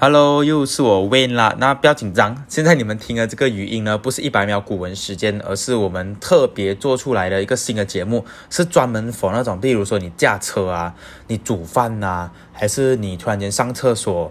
Hello，又是我 Win 啦。那不要紧张，现在你们听的这个语音呢，不是一百秒古文时间，而是我们特别做出来的一个新的节目，是专门 for 那种，比如说你驾车啊，你煮饭呐，还是你突然间上厕所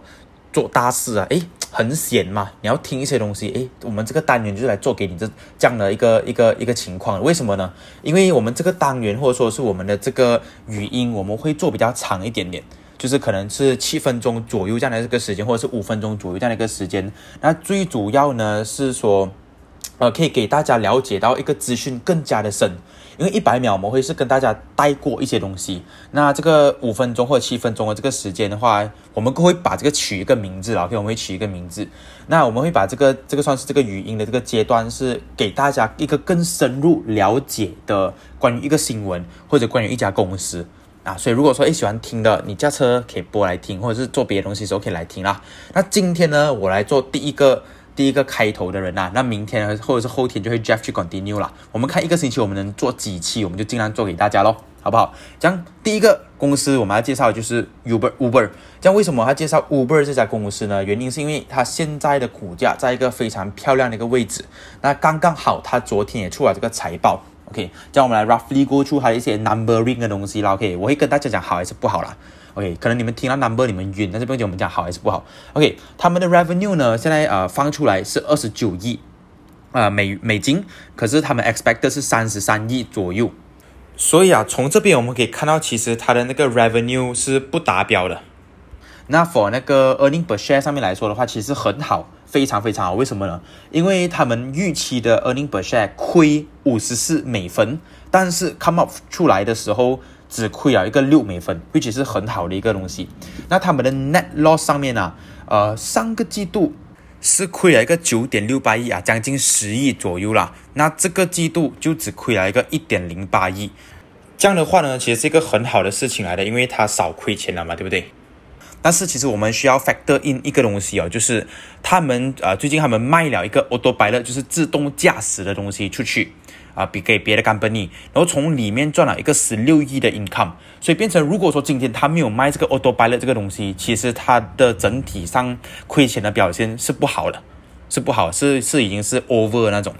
做大事啊，诶，很险嘛，你要听一些东西，诶，我们这个单元就是来做给你这这样的一个一个一个情况。为什么呢？因为我们这个单元或者说是我们的这个语音，我们会做比较长一点点。就是可能是七分钟左右这样的一个时间，或者是五分钟左右这样的一个时间。那最主要呢是说，呃，可以给大家了解到一个资讯更加的深。因为一百秒我们会是跟大家带过一些东西。那这个五分钟或者七分钟的这个时间的话，我们会把这个取一个名字，OK，我们会取一个名字。那我们会把这个这个算是这个语音的这个阶段，是给大家一个更深入了解的关于一个新闻或者关于一家公司。啊，所以如果说诶喜欢听的，你驾车可以播来听，或者是做别的东西的时候可以来听啦。那今天呢，我来做第一个第一个开头的人呐。那明天或者是后天就会 Jeff 去 continue 了。我们看一个星期我们能做几期，我们就尽量做给大家咯，好不好？这样第一个公司我们要介绍的就是 Uber Uber。这样为什么要介绍 Uber 这家公司呢？原因是因为它现在的股价在一个非常漂亮的一个位置。那刚刚好，它昨天也出了这个财报。OK，这样我们来 roughly go through 它一些 numbering 的东西啦。OK，我会跟大家讲好还是不好啦。OK，可能你们听到 number 你们晕，但是不用讲我们讲好还是不好。OK，他们的 revenue 呢，现在呃放出来是二十九亿啊美美金，可是他们 expected 是三十三亿左右。所以啊，从这边我们可以看到，其实它的那个 revenue 是不达标的。那 for 那个 earning per share 上面来说的话，其实很好。非常非常好，为什么呢？因为他们预期的 earning per share 亏五十四美分，但是 come up 出来的时候只亏了一个六美分，which 是很好的一个东西。那他们的 net loss 上面呢，呃，上个季度是亏了一个九点六八亿啊，将近十亿左右啦。那这个季度就只亏了一个一点零八亿，这样的话呢，其实是一个很好的事情来的，因为它少亏钱了嘛，对不对？但是其实我们需要 factor in 一个东西哦，就是他们呃最近他们卖了一个 autopilot，就是自动驾驶的东西出去啊，比给别的 company，然后从里面赚了一个十六亿的 income，所以变成如果说今天他没有卖这个 autopilot 这个东西，其实它的整体上亏钱的表现是不好的，是不好，是是已经是 over 那种。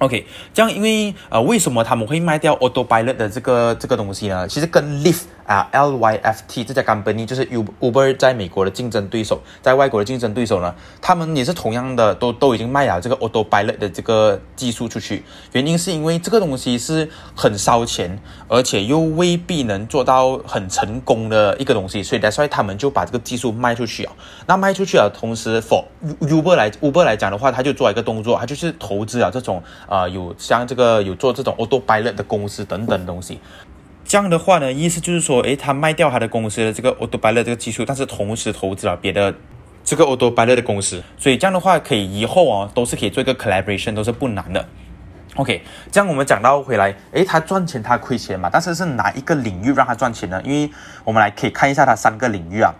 OK，这样因为呃为什么他们会卖掉 autopilot 的这个这个东西呢？其实跟 Lyft 啊，Lyft 这家 company 就是 Uber 在美国的竞争对手，在外国的竞争对手呢，他们也是同样的，都都已经卖了这个 autopilot 的这个技术出去。原因是因为这个东西是很烧钱，而且又未必能做到很成功的一个东西，所以所以他们就把这个技术卖出去啊。那卖出去了，同时 for Uber 来 Uber 来讲的话，他就做一个动作，他就是投资啊这种。啊，有像这个有做这种 autopilot 的公司等等东西，这样的话呢，意思就是说，诶，他卖掉他的公司的这个 autopilot 这个技术，但是同时投资了别的这个 autopilot 的公司，所以这样的话，可以以后哦，都是可以做一个 collaboration，都是不难的。OK，这样我们讲到回来，诶，他赚钱他亏钱嘛，但是是哪一个领域让他赚钱呢？因为我们来可以看一下他三个领域啊。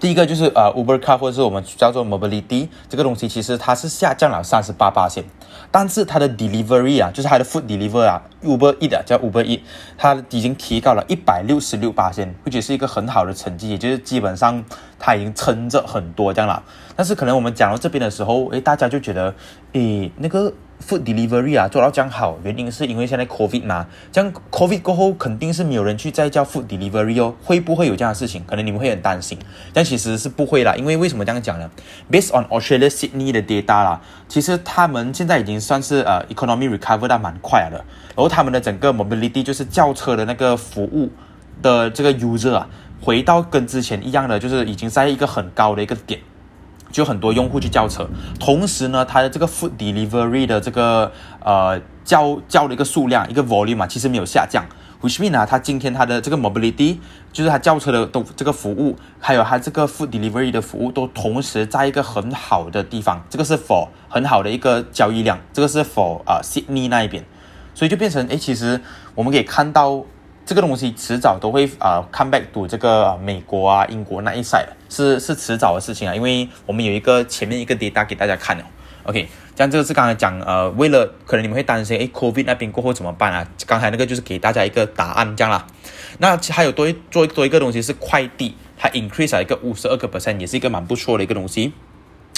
第一个就是呃，Uber Car 或者是我们叫做 Mobility 这个东西，其实它是下降了三十八八线，但是它的 Delivery 啊，就是它的 Food Delivery 啊，Uber E 的叫 Uber E，它已经提高了一百六十六八线，或者是一个很好的成绩，也就是基本上它已经撑着很多这样了。但是可能我们讲到这边的时候，诶，大家就觉得，诶，那个。Food delivery 啊，做到这样好，原因是因为现在 COVID 嘛，这样 COVID 过后肯定是没有人去再叫 Food delivery 哦，会不会有这样的事情？可能你们会很担心，但其实是不会啦，因为为什么这样讲呢？Based on Australia Sydney 的 data 啦，其实他们现在已经算是呃 economy recover 的蛮快了，然后他们的整个 mobility 就是轿车的那个服务的这个 user 啊，回到跟之前一样的，就是已经在一个很高的一个点。就很多用户去叫车，同时呢，它的这个 food delivery 的这个呃叫叫的一个数量一个 volume 嘛，其实没有下降。which mean 啊，它今天它的这个 mobility 就是它叫车的都这个服务，还有它这个 food delivery 的服务都同时在一个很好的地方。这个是 for 很好的一个交易量，这个是 for 啊 Sydney 那一边，所以就变成哎，其实我们可以看到。这个东西迟早都会啊，come back to 这个美国啊、英国那一 side 是是迟早的事情啊，因为我们有一个前面一个 data 给大家看了，OK，这样这个是刚才讲呃，为了可能你们会担心，哎，COVID 那边过后怎么办啊？刚才那个就是给大家一个答案这样啦。那还有多做多一个东西是快递它 increase 了一个五十二个 percent，也是一个蛮不错的一个东西。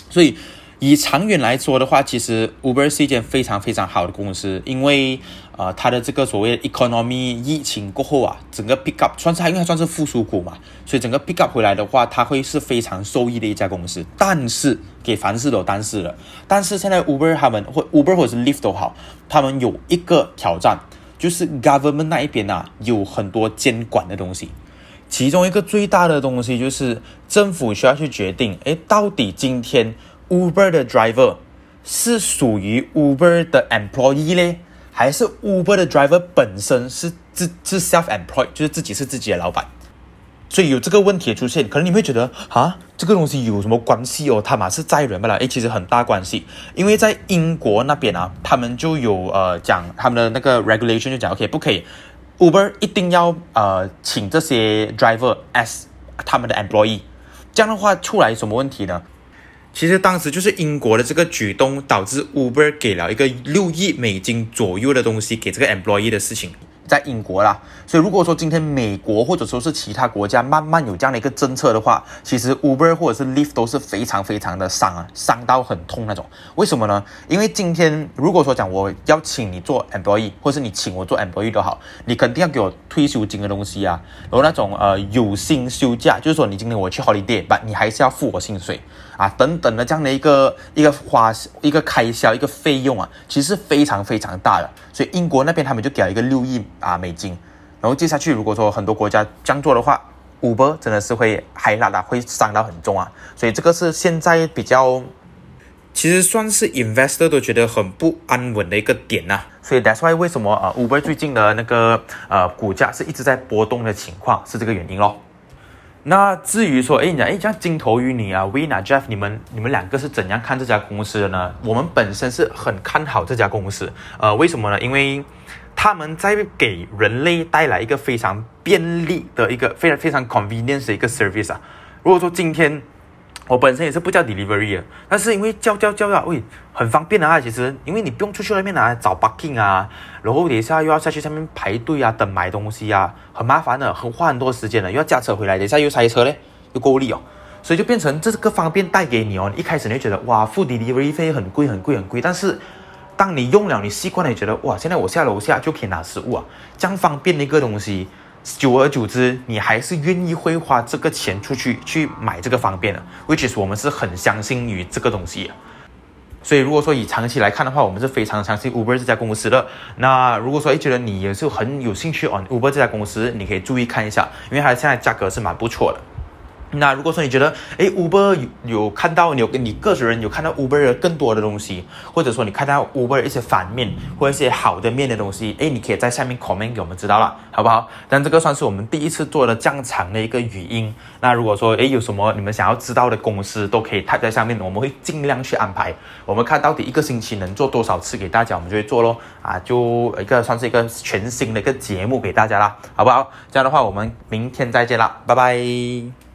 所以以长远来说的话，其实 Uber 是一件非常非常好的公司，因为呃它的这个所谓 economy 疫情过后啊，整个 pick up 算是因为它算是复苏股嘛，所以整个 pick up 回来的话，它会是非常受益的一家公司。但是给凡事都有但是了，但是现在 Uber 他们或 Uber 或者是 Lyft 都好，他们有一个挑战，就是 government 那一边啊有很多监管的东西。其中一个最大的东西就是政府需要去决定，哎，到底今天 Uber 的 driver 是属于 Uber 的 employee 呢，还是 Uber 的 driver 本身是自是 self-employed，就是自己是自己的老板？所以有这个问题出现，可能你会觉得啊，这个东西有什么关系哦？他嘛是载人不啦？诶，其实很大关系，因为在英国那边啊，他们就有呃讲他们的那个 regulation 就讲 OK 不可以。Uber 一定要呃请这些 driver as 他们的 employee，这样的话出来什么问题呢？其实当时就是英国的这个举动导致 Uber 给了一个六亿美金左右的东西给这个 employee 的事情。在英国啦，所以如果说今天美国或者说是其他国家慢慢有这样的一个政策的话，其实 Uber 或者是 Lyft 都是非常非常的伤啊，伤到很痛那种。为什么呢？因为今天如果说讲我要请你做 employee，或是你请我做 employee 都好，你肯定要给我退休金的东西啊，然后那种呃有薪休假，就是说你今天我去 holiday，你还是要付我薪水啊，等等的这样的一个一个花一个开销一个费用啊，其实是非常非常大的。所以英国那边他们就给了一个六亿。啊，美金，然后接下去，如果说很多国家这样做的话，Uber 真的是会嗨辣的，会伤到很重啊。所以这个是现在比较，其实算是 investor 都觉得很不安稳的一个点呐。所以 that's why 为什么啊 Uber 最近的那个呃股价是一直在波动的情况，是这个原因咯。那至于说，哎，你讲哎，像金头与你啊，Vina Jeff，你们你们两个是怎样看这家公司的呢？我们本身是很看好这家公司，呃，为什么呢？因为他们在给人类带来一个非常便利的一个非常非常 convenient 的一个 service 啊。如果说今天我本身也是不叫 delivery 啊，但是因为叫叫叫啊，喂，很方便的啊。其实因为你不用出去外面拿找 parking 啊，然后等一下又要下去上面排队啊，等买东西啊，很麻烦的，很花很多时间的，又要驾车回来，等一下又塞车嘞，又够力哦。所以就变成这个方便带给你哦。一开始你会觉得哇，付 delivery 费很贵很贵很贵，但是。当你用了，你习惯了，你觉得哇，现在我下楼下就可以拿食物啊，这样方便的一个东西，久而久之，你还是愿意会花这个钱出去去买这个方便的，which is 我们是很相信于这个东西。所以如果说以长期来看的话，我们是非常相信 Uber 这家公司的。那如果说觉得你也是很有兴趣 on Uber 这家公司，你可以注意看一下，因为它现在价格是蛮不错的。那如果说你觉得，哎，Uber 有有看到你有你个人有看到 Uber 更多的东西，或者说你看到 Uber 一些反面或一些好的面的东西，哎，你可以在下面 comment 给我们知道了，好不好？但这个算是我们第一次做的这样长的一个语音。那如果说，哎，有什么你们想要知道的公司，都可以泰在下面，我们会尽量去安排。我们看到底一个星期能做多少次给大家，我们就会做咯。啊，就一个算是一个全新的一个节目给大家啦，好不好？这样的话，我们明天再见啦，拜拜。